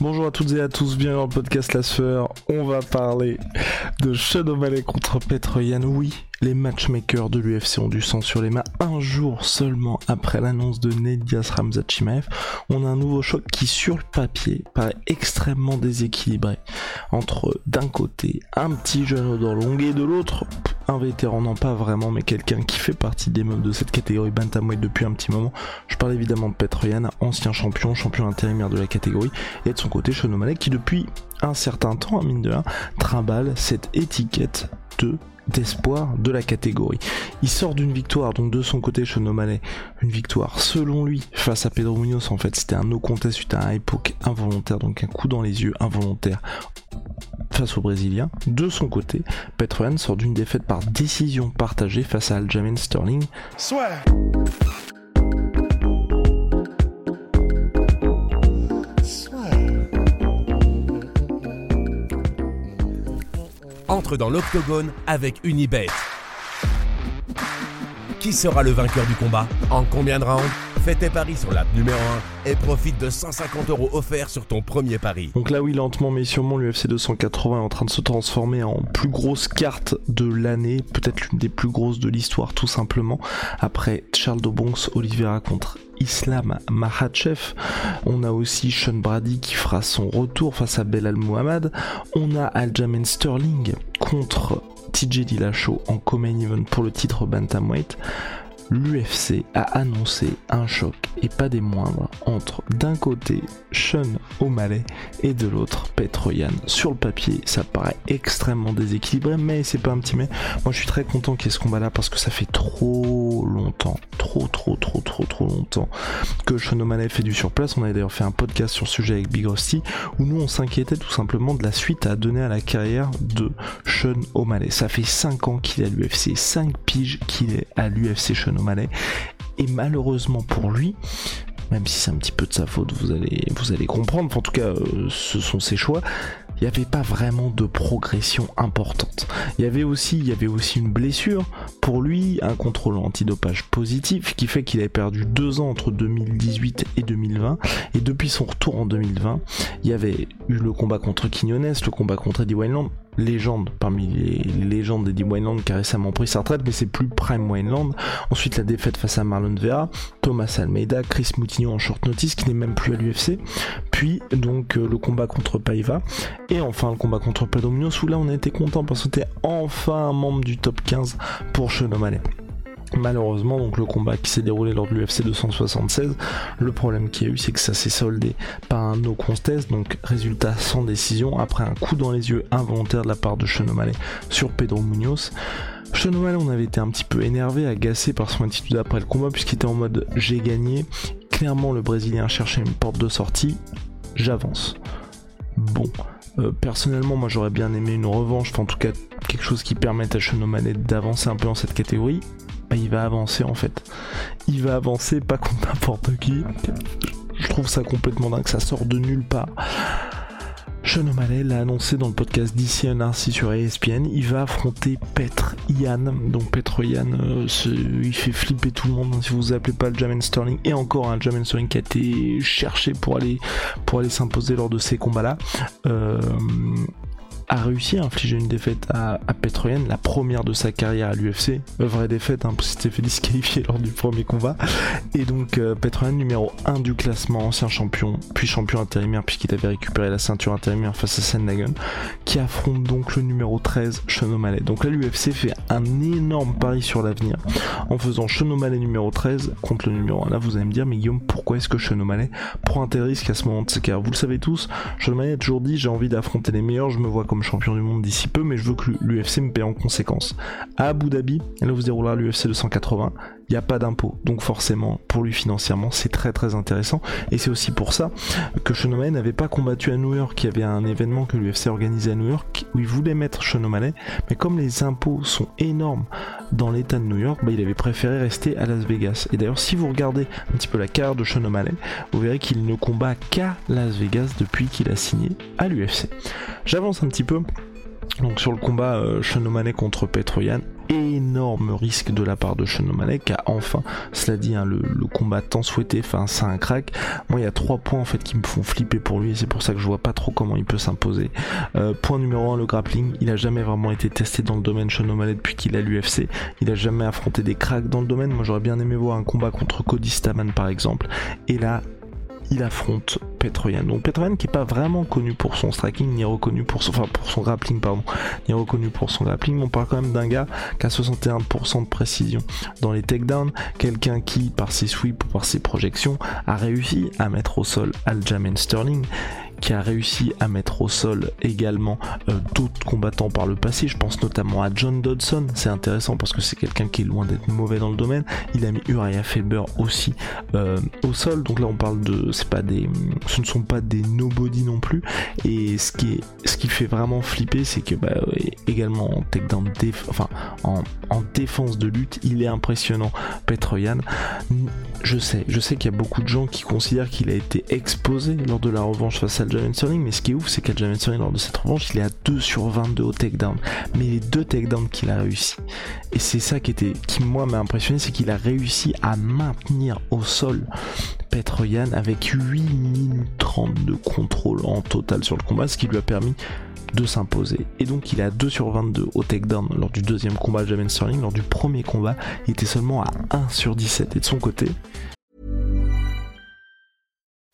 Bonjour à toutes et à tous, bienvenue dans le podcast La Sueur. On va parler de Sean O'Malley contre Petr Yan. Oui, les matchmakers de l'UFC ont du sang sur les mains un jour seulement après l'annonce de Nedias Ramzat Chimaev. On a un nouveau choc qui, sur le papier, paraît extrêmement déséquilibré. Entre, d'un côté, un petit jeune longues et de l'autre, un vétéran, non pas vraiment, mais quelqu'un qui fait partie des meubles de cette catégorie bantamweight depuis un petit moment. Je parle évidemment de Petr Yan, ancien champion, champion intérimaire de la catégorie, et de son côté, Sean O'Malley, qui depuis un certain temps, à mine de rien, trimballe cette étiquette de d'espoir de la catégorie. Il sort d'une victoire, donc de son côté Sean O'Malley, une victoire selon lui face à Pedro Munoz en fait c'était un no contest suite à un époque involontaire, donc un coup dans les yeux involontaire face au Brésilien. De son côté, Petroyan sort d'une défaite par décision partagée face à Aljamain Sterling. Entre dans l'octogone avec Unibet. Qui sera le vainqueur du combat? En combien de rounds? Fais tes paris sur l'app numéro 1 et profite de 150 euros offerts sur ton premier pari. Donc là oui, lentement mais sûrement, l'UFC 280 est en train de se transformer en plus grosse carte de l'année, peut-être l'une des plus grosses de l'histoire tout simplement, après Charles Dobonks, Oliveira contre Islam Makhachev. On a aussi Sean Brady qui fera son retour face à Belal Muhammad. On a Aljamain Sterling contre TJ Dillashaw en co-main event pour le titre bantamweight l'UFC a annoncé un choc et pas des moindres entre d'un côté Sean O'Malley et de l'autre Petr Yan. Sur le papier, ça paraît extrêmement déséquilibré, mais c'est pas un petit mais. Moi, je suis très content qu'il y ait ce combat-là parce que ça fait trop longtemps, trop, trop, trop, trop, trop longtemps que O'Malley fait du surplace. On avait d'ailleurs fait un podcast sur ce sujet avec Big Rusty où nous on s'inquiétait tout simplement de la suite à donner à la carrière de Sean O'Malley. Ça fait 5 ans qu'il est à l'UFC, 5 piges qu'il est à l'UFC Sean O'Malley. Et malheureusement pour lui, même si c'est un petit peu de sa faute, vous allez, vous allez comprendre, en tout cas euh, ce sont ses choix, il n'y avait pas vraiment de progression importante. Il y avait aussi, il y avait aussi une blessure. Pour lui, un contrôle antidopage positif qui fait qu'il avait perdu deux ans entre 2018 et 2020. Et depuis son retour en 2020, il y avait eu le combat contre Quinones, le combat contre Eddie Wineland, légende parmi les légendes d'Eddie Wineland qui a récemment pris sa retraite, mais c'est plus Prime Wineland. Ensuite, la défaite face à Marlon Vera, Thomas Almeida, Chris Moutinho en short notice qui n'est même plus à l'UFC. Puis donc euh, le combat contre Paiva et enfin le combat contre Pedro Munoz où là on a été content parce que c'était enfin un membre du top 15 pour O'Malley. Malheureusement, donc le combat qui s'est déroulé lors de l'UFC 276, le problème qu'il y a eu, c'est que ça s'est soldé par un no contest, donc résultat sans décision après un coup dans les yeux involontaire de la part de O'Malley sur Pedro Munoz. O'Malley, on avait été un petit peu énervé, agacé par son attitude après le combat puisqu'il était en mode j'ai gagné. Clairement, le Brésilien cherchait une porte de sortie. J'avance. Bon, euh, personnellement, moi j'aurais bien aimé une revanche, en tout cas quelque chose qui permette à O'Malley d'avancer un peu dans cette catégorie. Il va avancer en fait. Il va avancer pas contre n'importe qui. Je trouve ça complètement dingue, ça sort de nulle part. Sean O'Malley l'a annoncé dans le podcast d'ici NRC sur ESPN, il va affronter Petr Yan. Donc Petr Yan, euh, il fait flipper tout le monde hein, si vous vous appelez pas le Jamin Sterling. Et encore un Jamin Sterling qui a été cherché pour aller, pour aller s'imposer lors de ces combats-là. Euh, a réussi à infliger une défaite à, à Petroyan, la première de sa carrière à l'UFC. Vraie défaite, hein, parce qu'il s'était fait disqualifier lors du premier combat. Et donc euh, numéro 1 du classement, ancien champion, puis champion intérimaire puisqu'il avait récupéré la ceinture intérimaire face à Sandhagen, qui affronte donc le numéro 13, Sean. Donc là l'UFC fait un énorme pari sur l'avenir en faisant Sean numéro 13 contre le numéro 1. Là vous allez me dire, mais Guillaume, pourquoi est-ce que Sean prend un tel risque à ce moment de cas Vous le savez tous, Sean a toujours dit, j'ai envie d'affronter les meilleurs, je me vois comme champion du monde d'ici peu, mais je veux que l'UFC me paie en conséquence. À Abu Dhabi, là où se déroulera l'UFC 280, il n'y a pas d'impôt. Donc forcément, pour lui financièrement, c'est très très intéressant. Et c'est aussi pour ça que Sean n'avait pas combattu à New York. Il y avait un événement que l'UFC organisait à New York où il voulait mettre Sean mais comme les impôts sont énormes dans l'état de New York, bah, il avait préféré rester à Las Vegas. Et d'ailleurs, si vous regardez un petit peu la carrière de Sean vous verrez qu'il ne combat qu'à Las Vegas depuis qu'il a signé à l'UFC. J'avance un petit peu. Donc sur le combat euh, contre Petroyan, énorme risque de la part de qui a enfin, cela dit, hein, le, combat tant souhaité face à un crack. Moi, il y a trois points en fait qui me font flipper pour lui et c'est pour ça que je vois pas trop comment il peut s'imposer. Euh, point numéro 1, le grappling. Il a jamais vraiment été testé dans le domaine Sean depuis qu'il a l'UFC. Il a jamais affronté des cracks dans le domaine. Moi, j'aurais bien aimé voir un combat contre Cody Staman par exemple. Et là, il affronte Petroyan. Donc Petroyan qui est pas vraiment connu pour son striking, ni reconnu pour son, enfin pour son grappling, pardon, ni reconnu pour son grappling. On parle quand même d'un gars qui a 61% de précision dans les takedowns, quelqu'un qui, par ses sweeps ou par ses projections, a réussi à mettre au sol Aljamain Sterling qui a réussi à mettre au sol également euh, d'autres combattants par le passé. Je pense notamment à John Dodson. C'est intéressant parce que c'est quelqu'un qui est loin d'être mauvais dans le domaine. Il a mis Uriah Faber aussi euh, au sol. Donc là, on parle de, c'est pas des, ce ne sont pas des nobody non plus. Et ce qui est, ce qui fait vraiment flipper, c'est que bah, également en takedown, enfin en, en, défense de lutte, il est impressionnant. Petroyan. Je sais, je sais qu'il y a beaucoup de gens qui considèrent qu'il a été exposé lors de la revanche face à Aljamain Sterling, mais ce qui est ouf, c'est qu'Aljamain Sterling, lors de cette revanche, il est à 2 sur 22 au takedown. Mais les deux takedowns qu'il a réussi, et c'est ça qui était, qui moi m'a impressionné, c'est qu'il a réussi à maintenir au sol Petroyan avec 8 minutes 30 de contrôle en total sur le combat, ce qui lui a permis de s'imposer. Et donc il est à 2 sur 22 au takedown lors du deuxième combat de Sterling. Lors du premier combat, il était seulement à 1 sur 17. Et de son côté,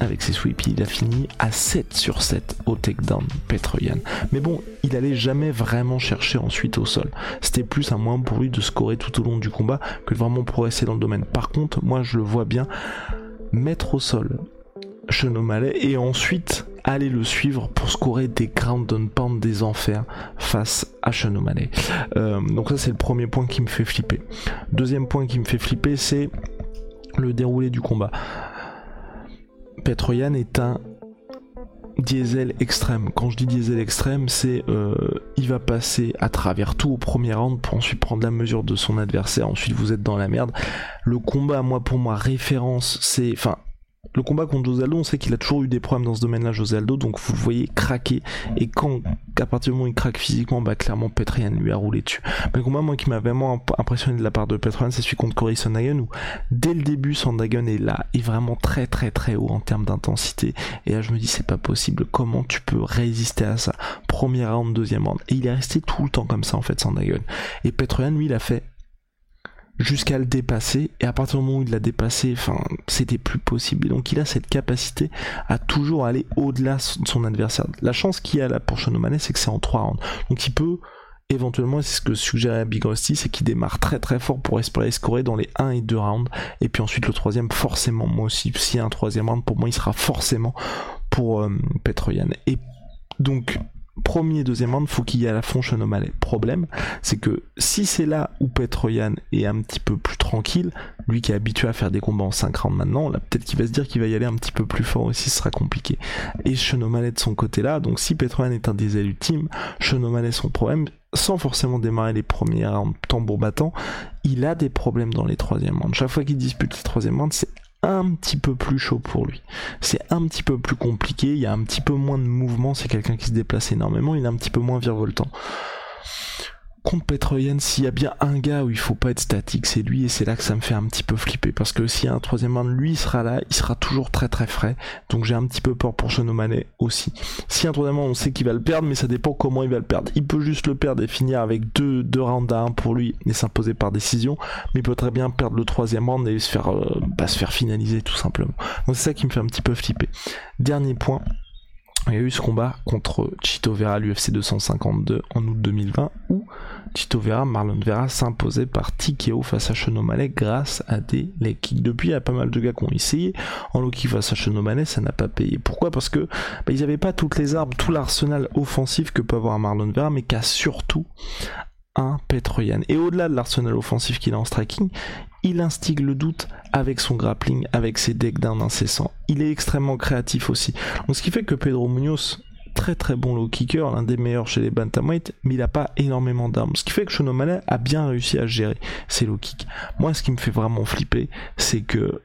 Avec ses sweeps, il a fini à 7 sur 7 au takedown Petroyan. Mais bon, il allait jamais vraiment chercher ensuite au sol. C'était plus un moyen pour lui de scorer tout au long du combat que de vraiment progresser dans le domaine. Par contre, moi je le vois bien mettre au sol Chenomalet et ensuite aller le suivre pour scorer des ground and pound des enfers face à Chenomalet. Euh, donc ça c'est le premier point qui me fait flipper. Deuxième point qui me fait flipper c'est le déroulé du combat. Petroyan est un diesel extrême. Quand je dis diesel extrême, c'est euh, il va passer à travers tout au premier round pour ensuite prendre la mesure de son adversaire. Ensuite, vous êtes dans la merde. Le combat, moi pour moi, référence, c'est, enfin, le combat contre José Aldo, on sait qu'il a toujours eu des problèmes dans ce domaine-là, José Aldo, donc vous le voyez craquer. Et quand, à partir du moment où il craque physiquement, bah clairement Petrian lui a roulé dessus. Mais le combat, moi, qui m'a vraiment impressionné de la part de Petrian, c'est celui contre Cory Sondagen, où dès le début, Sondagen est là, est vraiment très très très haut en termes d'intensité. Et là, je me dis, c'est pas possible. Comment tu peux résister à ça? Premier round, deuxième round. Et il est resté tout le temps comme ça, en fait, Sondagen. Et Petrian, lui, il a fait jusqu'à le dépasser. Et à partir du moment où il l'a dépassé enfin c'était plus possible. Donc il a cette capacité à toujours aller au-delà de son adversaire. La chance qu'il a là pour Shonomane c'est que c'est en 3 rounds. Donc il peut éventuellement c'est ce que suggérait Big Rusty c'est qu'il démarre très très fort pour espérer scorer dans les 1 et 2 rounds. Et puis ensuite le troisième forcément. Moi aussi s'il y a un troisième round pour moi il sera forcément pour euh, Petroyan et donc premier et deuxième round, faut qu'il y ait à la fond O'Malley. Problème, c'est que si c'est là où Petroyan est un petit peu plus tranquille, lui qui est habitué à faire des combats en 5 rounds maintenant, là peut-être qu'il va se dire qu'il va y aller un petit peu plus fort aussi, ce sera compliqué. Et O'Malley de son côté là, donc si Petroyan est un des ultimes, O'Malley son problème, sans forcément démarrer les premiers rounds tambour battant, il a des problèmes dans les troisièmes rounds. Chaque fois qu'il dispute les troisième rounds, c'est un petit peu plus chaud pour lui. C'est un petit peu plus compliqué, il y a un petit peu moins de mouvement, c'est quelqu'un qui se déplace énormément, il est un petit peu moins virevoltant. Contre Petroyan, s'il y a bien un gars où il faut pas être statique, c'est lui et c'est là que ça me fait un petit peu flipper parce que s'il y a un troisième round, lui il sera là, il sera toujours très très frais. Donc j'ai un petit peu peur pour Manet aussi. Si un troisième round, on sait qu'il va le perdre, mais ça dépend comment il va le perdre. Il peut juste le perdre et finir avec deux, deux rounds à un pour lui et s'imposer par décision, mais il peut très bien perdre le troisième round et se faire, euh, bah, se faire finaliser tout simplement. Donc c'est ça qui me fait un petit peu flipper. Dernier point, il y a eu ce combat contre Chito Vera à l'UFC 252 en août 2020 où Chito Vera, Marlon Vera s'imposait par TKO face à Chenomale grâce à des leg kicks. Depuis, il y a pas mal de gars qui ont essayé. En low kick face à Chenomale, ça n'a pas payé. Pourquoi? Parce que bah, ils n'avaient pas toutes les armes, tout l'arsenal offensif que peut avoir Marlon Vera, mais qu'a surtout un Petroyan. Et au-delà de l'arsenal offensif qu'il a en striking, il instigue le doute avec son grappling, avec ses decks d'un incessant. Il est extrêmement créatif aussi. Donc ce qui fait que Pedro Munoz, très très bon low kicker, l'un des meilleurs chez les bantamweight, mais il n'a pas énormément d'armes. Ce qui fait que Shonomale a bien réussi à gérer ses low kicks. Moi, ce qui me fait vraiment flipper, c'est que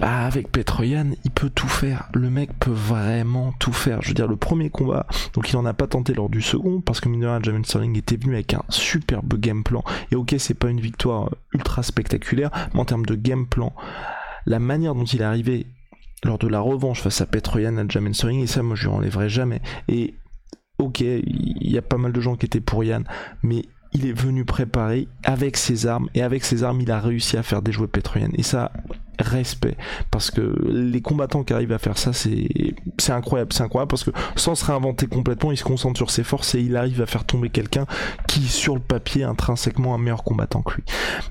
bah, avec Petroyan, il peut tout faire. Le mec peut vraiment tout faire. Je veux dire, le premier combat, donc il en a pas tenté lors du second, parce que Minera Jamin Sterling était venu avec un superbe game plan. Et ok, c'est pas une victoire euh, ultra spectaculaire, mais en termes de game plan, la manière dont il est arrivé lors de la revanche face à Petroyan à Jamin Sterling, et ça, moi, je lui enlèverai jamais. Et ok, il y a pas mal de gens qui étaient pour Yann, mais il est venu préparer avec ses armes et avec ses armes il a réussi à faire déjouer Petroyan et ça respect parce que les combattants qui arrivent à faire ça c'est incroyable c'est incroyable parce que sans se réinventer complètement il se concentre sur ses forces et il arrive à faire tomber quelqu'un qui sur le papier intrinsèquement un meilleur combattant que lui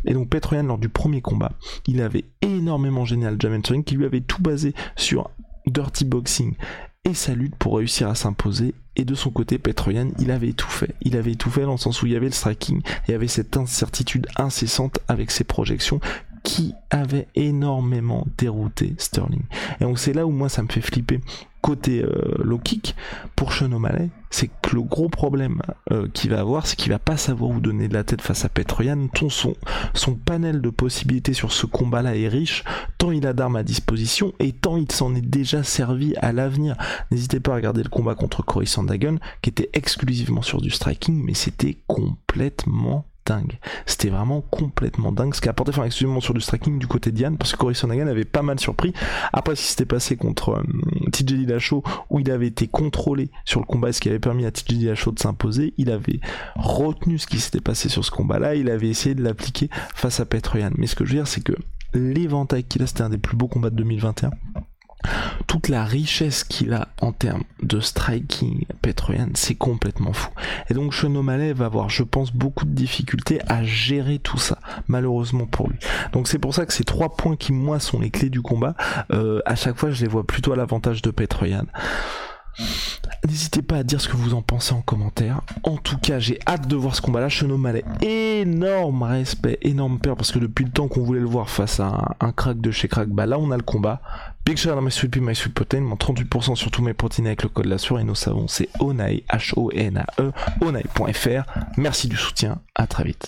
et donc Petroyan lors du premier combat il avait énormément génial Jamen qui lui avait tout basé sur dirty boxing et sa lutte pour réussir à s'imposer. Et de son côté, Petroyan, il avait tout fait. Il avait tout fait dans le sens où il y avait le striking, et il y avait cette incertitude incessante avec ses projections qui avait énormément dérouté Sterling. Et donc c'est là où moi ça me fait flipper côté euh, low kick pour Sean O'Malley, c'est que le gros problème euh, qu'il va avoir, c'est qu'il va pas savoir où donner de la tête face à Petroyan. Son, son panel de possibilités sur ce combat-là est riche, tant il a d'armes à disposition et tant il s'en est déjà servi à l'avenir. N'hésitez pas à regarder le combat contre Cory Sandagon, qui était exclusivement sur du striking, mais c'était complètement C'était vraiment complètement dingue. Ce qui a apporté, enfin, exclusivement sur du striking du côté de parce que Cory Sandhagen avait pas mal surpris. Après, ce qui s'était passé contre euh, TJ où il avait été contrôlé sur le combat, ce qui avait permis à TJ Dillashaw de s'imposer, il avait retenu ce qui s'était passé sur ce combat-là, il avait essayé de l'appliquer face à Petroyan. Mais ce que je veux dire, c'est que l'éventail qu'il a, c'était un des plus beaux combats de 2021 toute la richesse qu'il a en termes de striking Petroyan, c'est complètement fou. Et donc Chenomale va avoir, je pense, beaucoup de difficultés à gérer tout ça, malheureusement pour lui. Donc c'est pour ça que ces trois points qui, moi, sont les clés du combat, euh, à chaque fois, je les vois plutôt à l'avantage de Petroyan. N'hésitez pas à dire ce que vous en pensez en commentaire. En tout cas, j'ai hâte de voir ce combat-là. Chenomalet, énorme respect, énorme peur, parce que depuis le temps qu'on voulait le voir face à un, crack de chez crack, bah là on a le combat. Big shout out my sweet my sweet protein, mon 38% sur tous mes protéines avec le code la et nos savons c'est Onae, H-O-N-A-E, onae.fr. Merci du soutien, à très vite.